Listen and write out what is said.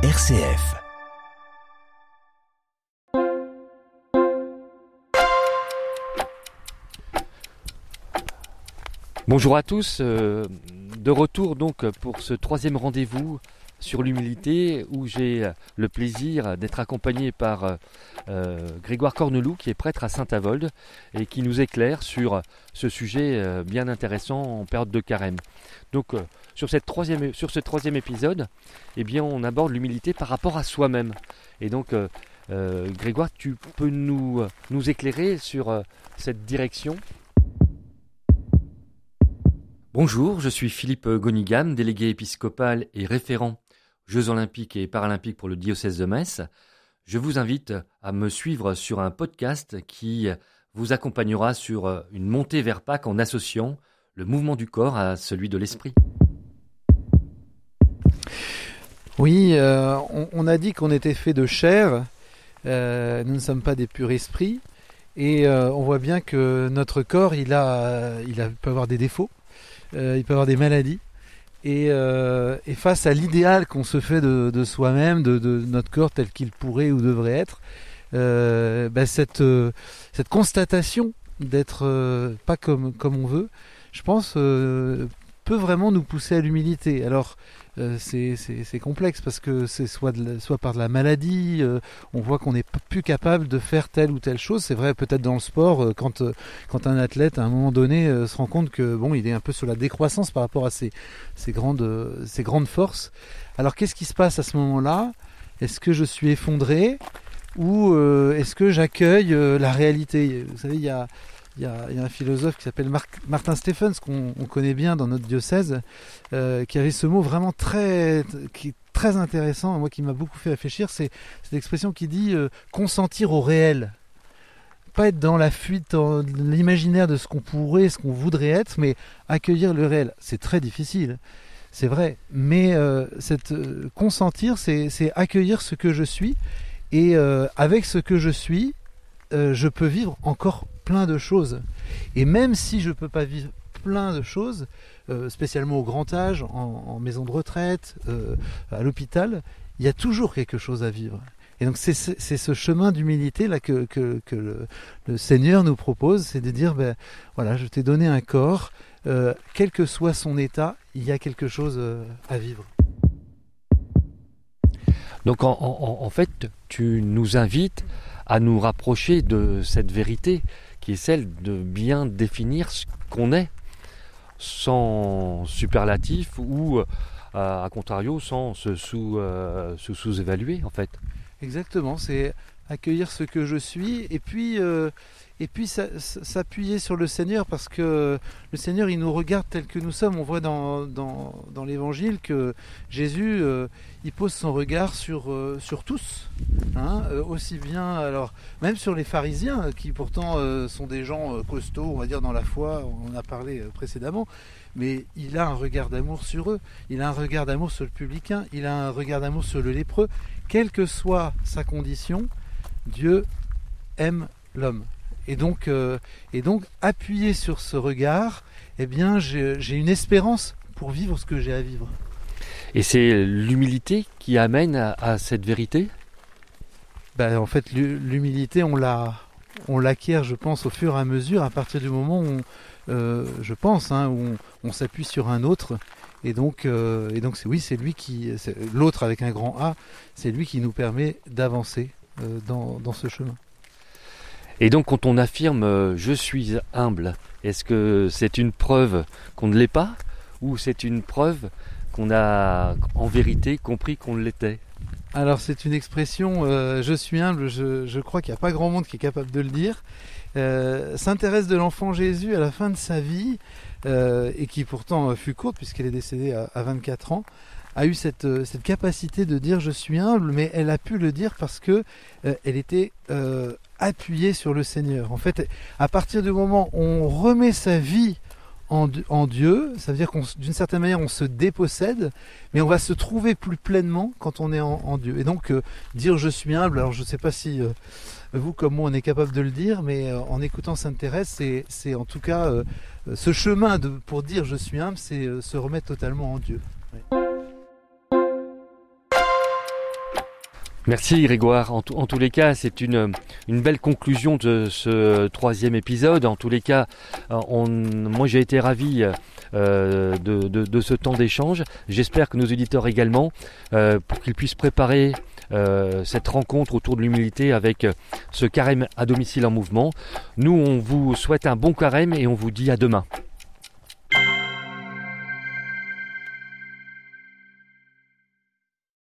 RCF. Bonjour à tous, euh, de retour donc pour ce troisième rendez-vous sur l'humilité où j'ai le plaisir d'être accompagné par euh, Grégoire Corneloup qui est prêtre à Saint-Avold et qui nous éclaire sur ce sujet euh, bien intéressant en période de carême. Donc euh, sur, cette troisième, sur ce troisième épisode, eh bien, on aborde l'humilité par rapport à soi-même. Et donc Grégoire, tu peux nous, nous éclairer sur cette direction? Bonjour, je suis Philippe Gonigam, délégué épiscopal et référent Jeux olympiques et paralympiques pour le diocèse de Metz. Je vous invite à me suivre sur un podcast qui vous accompagnera sur une montée vers Pâques en associant le mouvement du corps à celui de l'esprit. Oui, euh, on, a dit qu'on était fait de chair, euh, nous ne sommes pas des purs esprits, et euh, on voit bien que notre corps, il, a, il peut avoir des défauts, il peut avoir des maladies, euh, et, face à l'idéal qu'on se fait de, soi-même, de, notre corps tel qu'il pourrait ou devrait être, euh, bah, cette, euh, cette constatation d'être pas comme, comme on veut, je pense, peut vraiment nous pousser à l'humilité. Alors, euh, c'est complexe parce que c'est soit, soit par de la maladie, euh, on voit qu'on n'est plus capable de faire telle ou telle chose. C'est vrai peut-être dans le sport, euh, quand, quand un athlète à un moment donné se rend compte que bon, il est un peu sur la décroissance par rapport à ses, ses grandes, ses grandes forces. Alors qu'est-ce qui se passe à ce moment-là? Est-ce que je suis effondré? Ou est-ce que j'accueille la réalité? Vous savez, il y a il y, a, un philosophe qui s'appelle Martin Stephens, qu'on connaît bien dans notre diocèse, euh, qui avait ce mot vraiment très, qui, très intéressant, moi qui m'a beaucoup fait réfléchir, c'est cette expression qui dit euh, consentir au réel. Pas être dans la fuite, dans l'imaginaire de ce qu'on pourrait, ce qu'on voudrait être, mais accueillir le réel. C'est très difficile, c'est vrai. Mais euh, cette, consentir, c'est accueillir ce que je suis. Et avec ce que je suis, je peux vivre encore plein de choses. Et même si je ne peux pas vivre plein de choses, euh, spécialement au grand âge, en, maison de retraite, euh, à l'hôpital, il y a toujours quelque chose à vivre. Et donc c'est ce chemin d'humilité là que, le, Seigneur nous propose, c'est de dire, ben voilà, je t'ai donné un corps, euh, quel que soit son état, il y a quelque chose à vivre. Donc en, en, fait, tu nous invites à nous rapprocher de cette vérité qui est celle de bien définir ce qu'on est, sans superlatif ou, euh, à contrario, sans se sous, euh, sous-évaluer en fait. Exactement, c'est accueillir ce que je suis et puis euh, et puis s'appuyer sur le Seigneur parce que le Seigneur il nous regarde tel que nous sommes. On voit dans, dans, l'évangile que Jésus euh, il pose son regard sur, euh, sur tous, hein, euh, aussi bien alors même sur les pharisiens qui pourtant sont des gens costauds, on va dire dans la foi, on a parlé précédemment, mais il a un regard d'amour sur eux, il a un regard d'amour sur le publicain, il a un regard d'amour sur le lépreux, quelle que soit sa condition, Dieu aime l'homme. Et donc, euh, et donc appuyé sur ce regard, eh bien, j'ai une espérance pour vivre ce que j'ai à vivre. Et c'est l'humilité qui amène à, cette vérité? Ben, En fait, l'humilité, on la, on l'acquiert, je pense, au fur et à mesure, à partir du moment où, euh, je pense, hein, où on, s'appuie sur un autre. Et donc, euh, et donc c'est oui, c'est lui qui, l'autre avec un grand A, c'est lui qui nous permet d'avancer dans, dans ce chemin. Et donc quand on affirme euh, je suis humble, est-ce que c'est une preuve qu'on ne l'est pas ou c'est une preuve qu'on a en vérité compris qu'on l'était? Alors c'est une expression euh, je suis humble, je, crois qu'il n'y a pas grand monde qui est capable de le dire. Euh, s'intéresse de l'enfant Jésus à la fin de sa vie et qui pourtant fut courte puisqu'elle est décédée à, 24 ans a eu cette, cette, capacité de dire je suis humble, mais elle a pu le dire parce que elle était appuyer sur le Seigneur. En fait, à partir du moment où on remet sa vie en, en Dieu, ça veut dire qu'on, d'une certaine manière, on se dépossède, mais on va se trouver plus pleinement quand on est en, Dieu. Et donc, euh, dire je suis humble, alors je ne sais pas si euh, vous comme moi on est capable de le dire, mais euh, en écoutant Sainte Thérèse, c'est, c'est en tout cas ce chemin de, pour dire je suis humble, c'est se remettre totalement en Dieu. Merci Grégoire. En, tous les cas, c'est une, belle conclusion de ce troisième épisode. En tous les cas, on, moi j'ai été ravi euh, de, ce temps d'échange. J'espère que nos auditeurs également, euh, pour qu'ils puissent préparer euh, cette rencontre autour de l'humilité avec ce carême à domicile en mouvement. Nous, on vous souhaite un bon carême et on vous dit à demain.